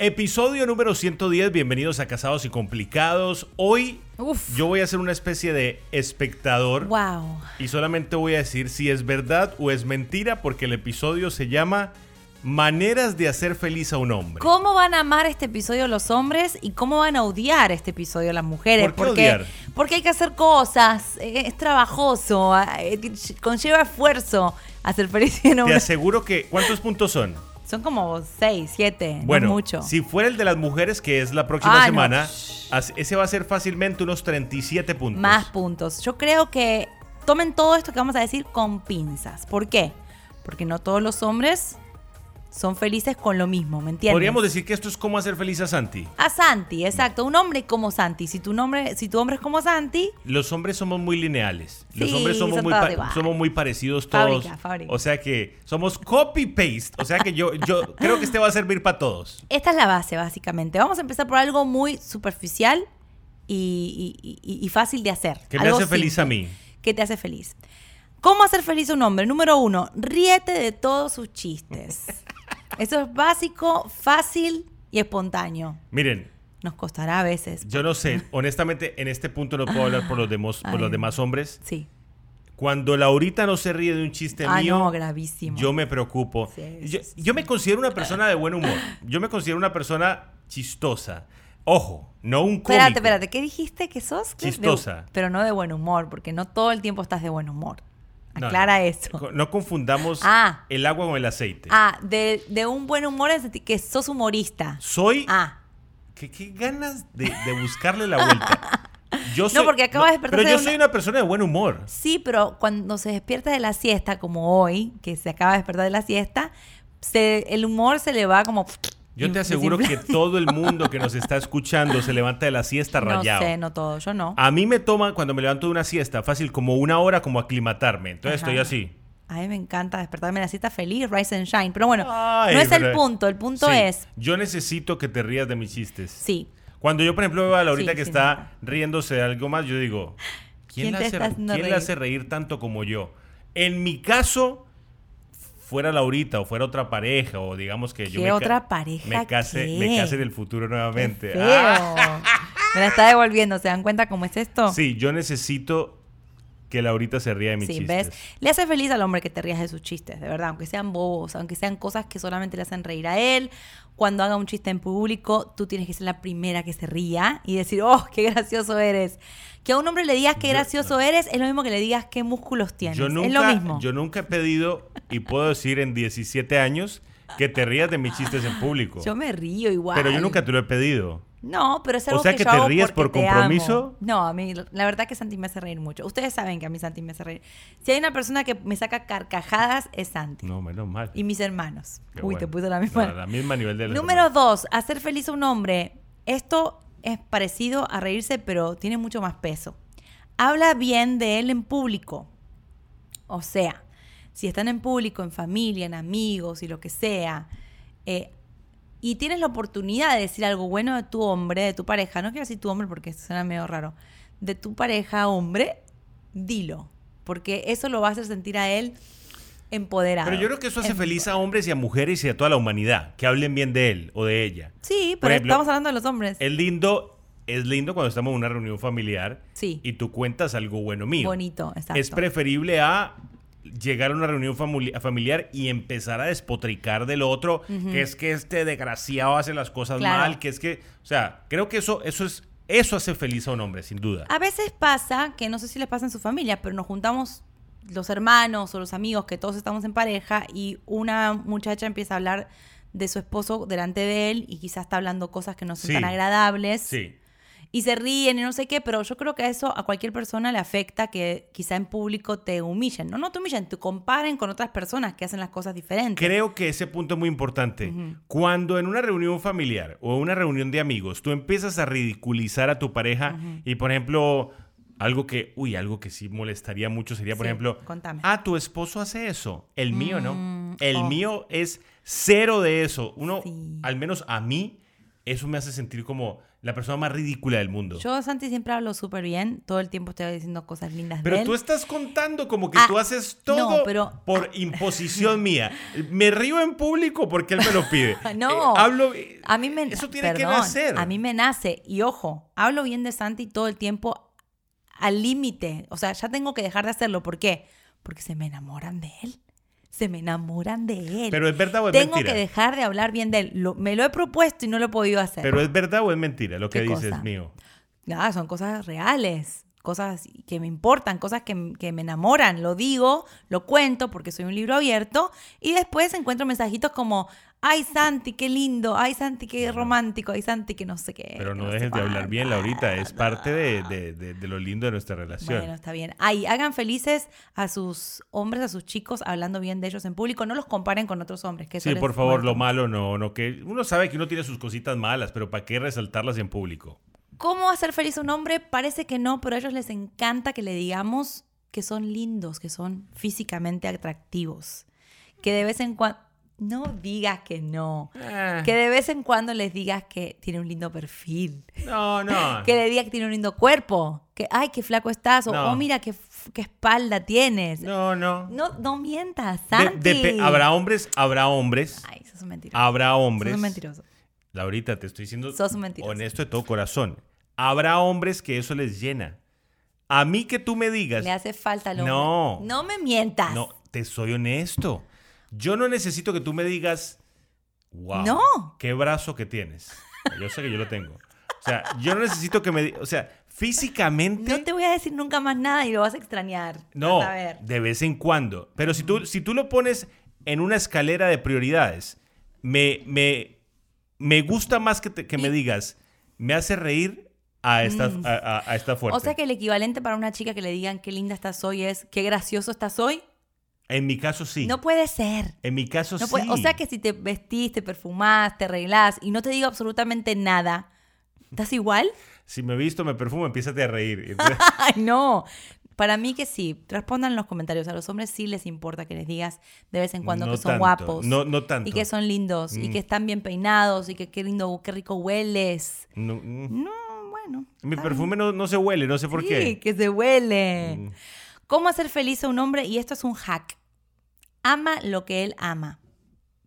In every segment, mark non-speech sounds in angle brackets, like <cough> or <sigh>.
Episodio número 110, bienvenidos a Casados y Complicados. Hoy Uf. yo voy a ser una especie de espectador Wow. y solamente voy a decir si es verdad o es mentira porque el episodio se llama Maneras de hacer feliz a un hombre. ¿Cómo van a amar este episodio los hombres y cómo van a odiar este episodio las mujeres? ¿Por qué porque, odiar? porque hay que hacer cosas, eh, es trabajoso, eh, conlleva esfuerzo hacer feliz a un Te hombre. aseguro que... ¿Cuántos puntos son? Son como seis, siete, Bueno, no mucho. si fuera el de las mujeres, que es la próxima Ah, semana, ese va a ser fácilmente unos 37 puntos. Más puntos. Yo creo que tomen todo esto que vamos a decir con pinzas. ¿Por qué? Porque no todos los hombres son felices con lo mismo, ¿me entiendes? Podríamos decir que esto es como hacer feliz a Santi. A Santi, exacto. Un hombre como Santi. Si tu nombre, si tu hombre es como Santi, Los hombres somos muy lineales. Los Sí, hombres somos muy, somos parecidos todos. Fábrica, fábrica. O sea que somos copy-paste. O sea que yo, yo <laughs> creo que este va a servir para todos. esta es la base, básicamente. Vamos a empezar por algo muy superficial y, y- y- y fácil de hacer. Que me Algo hace feliz simple. a mí. Que te hace feliz. ¿Cómo hacer feliz a un hombre? Número uno, ríete de todos sus chistes. <laughs> Eso es básico, fácil y espontáneo. Miren, Nos costará a veces. yo no sé, honestamente, en este punto no puedo hablar por los demás, por los demás hombres. Sí. Cuando Laurita no se ríe de un chiste Ah, mío, no, gravísimo. yo me preocupo. Sí, yo, sí, yo me considero una persona de buen humor. Yo me considero una persona chistosa. Ojo, no un cómico. Espérate, espérate, ¿qué dijiste que sos? ¿Qué? De- Chistosa. pero no de buen humor, porque no todo el tiempo estás de buen humor. No, Aclara no. eso. No confundamos Ah. el agua con el aceite. Ah, de, de un buen humor senti- que sos humorista. Soy. Ah, ¿Qué, qué ganas de, de buscarle la vuelta? <laughs> Yo soy, porque acaba de despertarse Pero yo de soy una- una persona de buen humor. sí, pero cuando se despierta de la siesta, como hoy, que se acaba de despertar de la siesta, se- el humor se le va como... Yo te aseguro que todo el <laughs> mundo que nos está escuchando se levanta de la siesta No rayado. sé, no todo, yo no. A mí me toma, cuando me levanto de una siesta, fácil como una hora como aclimatarme. Entonces Ajá. estoy así. A mí me encanta despertarme de la siesta feliz, rise and shine. Pero bueno, Ay, no es el punto. El punto Sí, es... Yo necesito que te rías de mis chistes. Sí, Cuando yo, por ejemplo, veo a Laurita Sí, que está riéndose de algo más, yo digo, ¿quién, ¿Quién la hace, quién la hace reír tanto como yo? En mi caso, fuera Laurita o fuera otra pareja, o digamos que yo ¿Qué me, otra pareja me case, qué? me case en el futuro nuevamente. Feo. Ah, Me la está devolviendo. ¿Se dan cuenta cómo es esto? sí, yo necesito que Laurita se ría de mis Sí, chistes. ¿ves? Le hace feliz al hombre que te rías de sus chistes, de verdad, aunque sean bobos, aunque sean cosas que solamente le hacen reír a él. Cuando haga un chiste en público, tú tienes que ser la primera que se ría y decir, oh, qué gracioso eres. Que a un hombre le digas qué Yo- gracioso eres es lo mismo que le digas qué músculos tienes. Yo nunca, es lo mismo. yo nunca he pedido, y puedo decir en 17 años, que te rías de mis chistes en público. Yo me río igual. Pero yo nunca te lo he pedido. No, pero es O algo sea que, que yo te hago ríes por compromiso. No, a mí la verdad que Santi me hace reír mucho. Ustedes saben que a mí Santi me hace reír. Si hay una persona que me saca carcajadas es Santi. No, menos mal. Y mis hermanos. Qué Uy, bueno. te puse la misma. No, la misma nivel de Número dos, hacer feliz a un hombre. Esto es parecido a reírse, pero tiene mucho más peso. Habla bien de él en público. O sea, si están en público, en familia, en amigos y lo que sea, eh, y tienes la oportunidad de decir algo bueno de tu hombre, de tu pareja, no quiero decir tu hombre porque suena medio raro, de tu pareja hombre, dilo, porque eso lo va a hacer sentir a él empoderado. Pero yo creo que eso hace feliz a hombres y a mujeres y a toda la humanidad, que hablen bien de él o de ella. Sí, pero ejemplo, estamos hablando de los hombres. Es lindo, es lindo cuando estamos en una reunión familiar Sí. y tú cuentas algo bueno mío. Bonito, exacto. Es preferible a llegar a una reunión famili- familiar y empezar a despotricar del otro, que es que este desgraciado hace las cosas Claro. mal, que es que, o sea, creo que eso, eso es, eso hace feliz a un hombre, sin duda. A veces pasa, que no sé si les pasa en su familia, pero nos juntamos los hermanos o los amigos que todos estamos en pareja y una muchacha empieza a hablar de su esposo delante de él y quizás está hablando cosas que no son Sí. tan agradables Sí. Y se ríen y no sé qué, pero yo creo que eso a cualquier persona le afecta que quizá en público te humillen. No, no te humillen, te comparen con otras personas que hacen las cosas diferentes. Creo que ese punto es muy importante. Cuando en una reunión familiar o una reunión de amigos tú empiezas a ridiculizar a tu pareja y, por ejemplo, algo que, uy, algo que sí molestaría mucho sería, por Sí, ejemplo, contame. ah, tu esposo hace eso, el mío no. Mm, El oh. mío es cero de eso. Uno, Sí. al menos a mí, eso me hace sentir como la persona más ridícula del mundo. Yo, Santi, siempre hablo súper bien. Todo el tiempo estoy diciendo cosas lindas pero de él. tú estás contando como que Ah, tú haces todo no, pero- por <laughs> imposición mía. Me río en público porque él me lo pide. <laughs> No. Eh, hablo. A mí me Eso tiene que perdón, nacer. A mí me nace. Y ojo, hablo bien de Santi todo el tiempo al límite. O sea, ya tengo que dejar de hacerlo. ¿Por qué? Porque se me enamoran de él. Se me enamoran de él. Pero es verdad o es tengo mentira. que dejar de hablar bien de él. Lo- me lo he propuesto y no lo he podido hacer. Pero es verdad o es mentira lo que ¿Qué dices cosa? mío. Nada, son cosas reales, cosas que me importan, cosas que, que me enamoran. Lo digo, lo cuento porque soy un libro abierto y después encuentro mensajitos como, ay Santi, qué lindo, ay Santi, qué romántico, ay Santi, que no sé qué. Pero no dejes de hablar cuánto". bien, Laurita. Es parte de, de- de- de lo lindo de nuestra relación. Bueno, está bien. Ay, hagan felices a sus hombres, a sus chicos, hablando bien de ellos en público. No los comparen con otros hombres. Que sí, por favor, lo malo no, no, que uno sabe que uno tiene sus cositas malas, pero ¿para qué resaltarlas en público? ¿Cómo hacer feliz a un hombre? Parece que no, pero a ellos les encanta que le digamos que son lindos, que son físicamente atractivos. Que de vez en cuando... No digas que no. Ah, Que de vez en cuando les digas que tiene un lindo perfil. no, no. <laughs> Que le digas que tiene un lindo cuerpo. Que, ay, qué flaco estás. O, No. "Oh, mira, qué, qué espalda tienes. No, No, no. no, mientas, De- Santi. habrá hombres, habrá hombres, Ay, sos un mentiroso. habrá Sos hombres. un mentiroso. Laurita, te estoy diciendo Sos un mentiroso. honesto de todo corazón. Habrá hombres que eso les llena. A mí que tú me digas, Le hace falta al hombre. No. No me mientas. no, te soy honesto. Yo no necesito que tú me digas, wow, No. qué brazo que tienes. Yo sé que yo lo tengo. O sea, yo no necesito que me digas, o sea, físicamente, No te voy a decir nunca más nada y lo vas a extrañar. no, a ver. de vez en cuando. Pero si tú, si tú lo pones en una escalera de prioridades, me, me, me gusta más que, te- que me digas, me hace reír a esta, Mm. a, a- a esta fuerte. O sea que el equivalente para una chica que le digan qué linda estás hoy es qué gracioso estás hoy. En mi caso sí. No puede ser. en mi caso No sí. puede- O sea que si te vestís, te perfumás, te arreglás y no te digo absolutamente nada, ¿estás igual? Si me visto, me perfumo, empiezas a reír. <laughs> Entonces, Ay, no. Para mí que sí. Respondan en los comentarios. A los hombres sí les importa que les digas de vez en cuando No que son tanto, guapos. no- no tanto. Y que son lindos. Y Mm. que están bien peinados. Y que qué lindo, qué rico hueles. no, mm. No, bueno. mi perfume no, no se huele, no sé por Sí, qué. que se huele. Mm. ¿Cómo hacer feliz a un hombre? Y esto es un hack. Ama lo que él ama.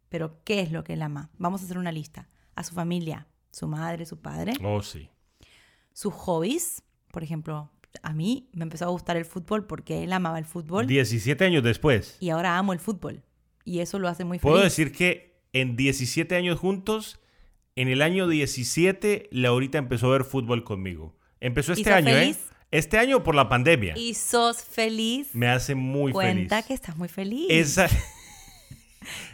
Pero, ¿qué es lo que él ama? Vamos a hacer una lista. A su familia, su madre, su padre, Oh, sí. sus hobbies. Por ejemplo, a mí me empezó a gustar el fútbol porque él amaba el fútbol 17 años después. y ahora amo el fútbol. Y eso lo hace muy feliz. Puedo decir que en 17 años juntos, en el año 17, Laurita empezó a ver fútbol conmigo. Empezó ¿Y este año, feliz? ¿eh? Este año por la pandemia. Y sos feliz. Me hace muy Cuenta feliz. que estás muy feliz. Esa, <laughs>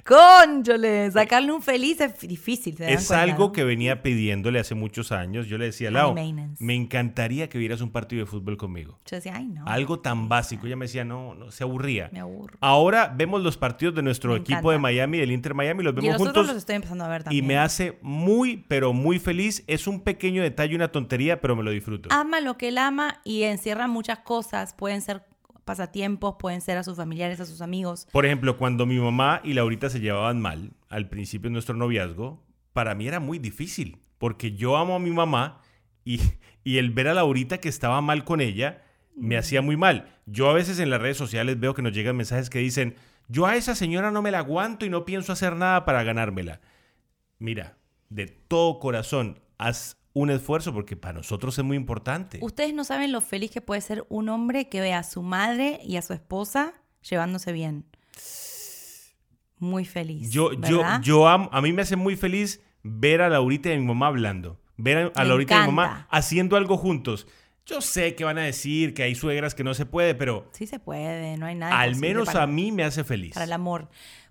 ¡Cónchole! Sacarle un feliz es difícil. ¿se dan es algo que venía pidiéndole hace muchos años. Yo le decía, Lau, me encantaría que vieras un partido de fútbol conmigo. Yo decía, ay, no. Algo tan básico. Ella me decía, no, no, se aburría. Me aburro. Ahora vemos los partidos de nuestro Me equipo encanta. de Miami, del Inter Miami, los Y vemos otros juntos los estoy empezando a ver y también. me hace muy, pero muy feliz. Es un pequeño detalle, una tontería, pero me lo disfruto. Ama lo que él ama y encierra muchas cosas. Pueden ser pasatiempos, pueden ser a sus familiares, a sus amigos. Por ejemplo, cuando mi mamá y Laurita se llevaban mal al principio de nuestro noviazgo, para mí era muy difícil, porque yo amo a mi mamá y, y el ver a Laurita que estaba mal con ella me hacía muy mal. Yo a veces en las redes sociales veo que nos llegan mensajes que dicen, yo a esa señora no me la aguanto y no pienso hacer nada para ganármela. Mira, de todo corazón, haz un esfuerzo porque para nosotros es muy importante. Ustedes no saben lo feliz que puede ser un hombre que ve a su madre y a su esposa llevándose bien. Muy feliz. Yo, yo, ¿verdad? yo amo, a mí me hace muy feliz ver a Laurita y a mi mamá hablando. Ver a, Laurita y a mi mamá haciendo algo juntos. Yo sé que van a decir que hay suegras que no se puede, pero Sí se puede, no hay nada. al menos para, a mí me hace feliz. para el amor.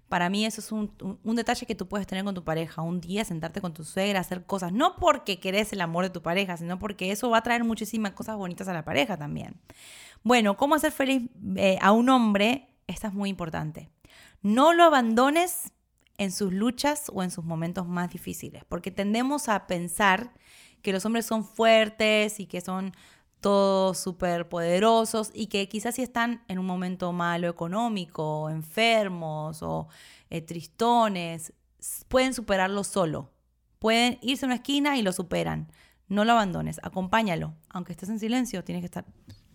Para mí eso es un, un- detalle que tú puedes tener con tu pareja. Un día sentarte con tu suegra, hacer cosas. No porque querés el amor de tu pareja, sino porque eso va a traer muchísimas cosas bonitas a la pareja también. Bueno, ¿cómo hacer feliz eh, a un hombre? Esta es muy importante. No lo abandones en sus luchas o en sus momentos más difíciles, porque tendemos a pensar que los hombres son fuertes y que son todos súper poderosos y que quizás si están en un momento malo económico, enfermos o eh, tristones, pueden superarlo solo. pueden irse a una esquina y lo superan. No lo abandones, acompáñalo. Aunque estés en silencio, tienes que estar...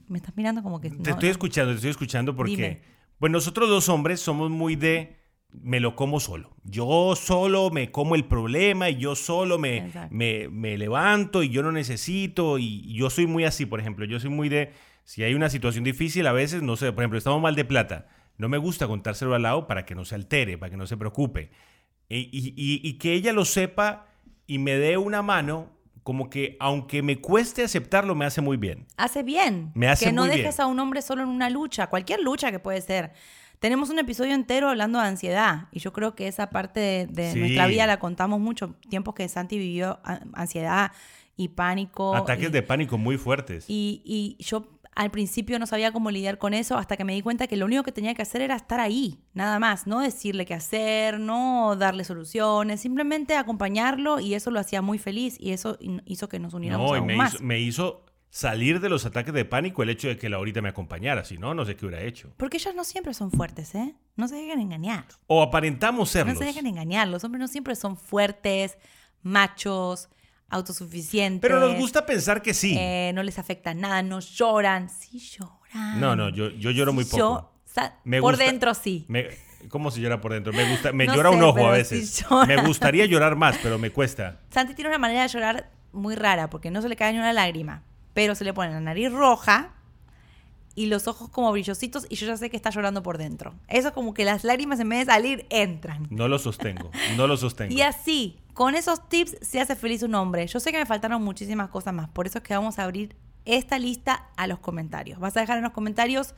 Me estás mirando como que... Te no, estoy escuchando, te estoy escuchando porque, Dime. pues nosotros los hombres somos muy de me lo como solo. Yo solo me como el problema y yo solo me, me, me levanto y yo no necesito y yo soy muy así, por ejemplo, yo soy muy de, si hay una situación difícil a veces, no sé, por ejemplo, estamos mal de plata, no me gusta contárselo al lado para que no se altere, para que no se preocupe. Y, y- y- y que ella lo sepa y me dé una mano, como que aunque me cueste aceptarlo, me hace muy bien. Hace bien. Me hace que no muy dejes bien. a un hombre solo en una lucha, cualquier lucha que puede ser. Tenemos un episodio entero hablando de ansiedad y yo creo que esa parte de, de Sí. nuestra vida la contamos mucho. Tiempos que Santi vivió ansiedad y pánico. Ataques y, de pánico muy fuertes. y, y yo al principio no sabía cómo lidiar con eso hasta que me di cuenta que lo único que tenía que hacer era estar ahí, nada más. No decirle qué hacer, no darle soluciones, simplemente acompañarlo y eso lo hacía muy feliz y eso hizo que nos uniéramos No, aún me más. hizo, me hizo salir de los ataques de pánico el hecho de que Laurita me acompañara. Si no, no sé qué hubiera hecho. Porque ellos no siempre son fuertes, ¿eh? No se dejen engañar. O aparentamos No serlos. se dejen engañar. Los hombres no siempre son fuertes, machos, autosuficientes. Pero nos gusta pensar que sí. eh, no les afecta nada, no lloran. Sí lloran. No, no, yo, yo lloro muy Sí poco. Me por gusta- dentro sí. Me- ¿Cómo se llora por dentro? Me gusta, me No llora un ojo a sí veces. llora. Me gustaría llorar más, pero me cuesta. Santi tiene una manera de llorar muy rara porque no se le cae ni una lágrima, pero se le pone la nariz roja y los ojos como brillositos y yo ya sé que está llorando por dentro. Eso es como que las lágrimas en vez de salir entran. No lo sostengo. No lo sostengo. <laughs> Y así, con esos tips se hace feliz un hombre. Yo sé que me faltaron muchísimas cosas más, por eso es que vamos a abrir esta lista a los comentarios. Vas a dejar en los comentarios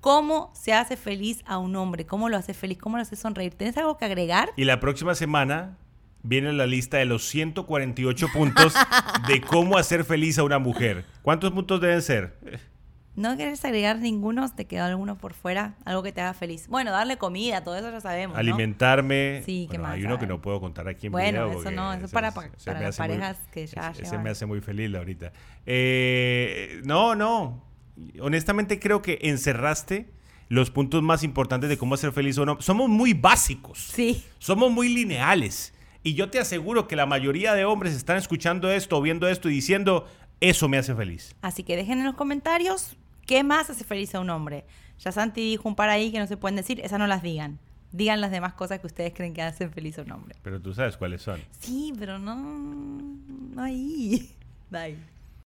cómo se hace feliz a un hombre, cómo lo hace feliz, cómo lo hace sonreír. ¿Tenés algo que agregar? Y la próxima semana viene la lista de los 148 puntos de cómo hacer feliz a una mujer. ¿Cuántos puntos deben ser? ¿No querés agregar ninguno? ¿Te quedó alguno por fuera? Algo que te haga feliz. Bueno, darle comida, todo eso ya sabemos. ¿no? Alimentarme. Sí, ¿qué Bueno, más? Hay uno que no puedo contar aquí en Bueno, video. eso porque no, eso ese- para- para me las hace muy- parejas que ya ese- ese me hace muy feliz ahorita. Eh, no, no. Honestamente creo que encerraste los puntos más importantes de cómo hacer feliz a uno. Somos muy básicos. Sí. Somos muy lineales. Y yo te aseguro que la mayoría de hombres están escuchando esto o viendo esto y diciendo, eso me hace feliz. Así que dejen en los comentarios qué más hace feliz a un hombre. Ya Santi dijo un par ahí que no se pueden decir, esas no las digan. Digan las demás cosas que ustedes creen que hacen feliz a un hombre. Pero tú sabes cuáles son. Sí, pero no, no ahí. <laughs> Bye.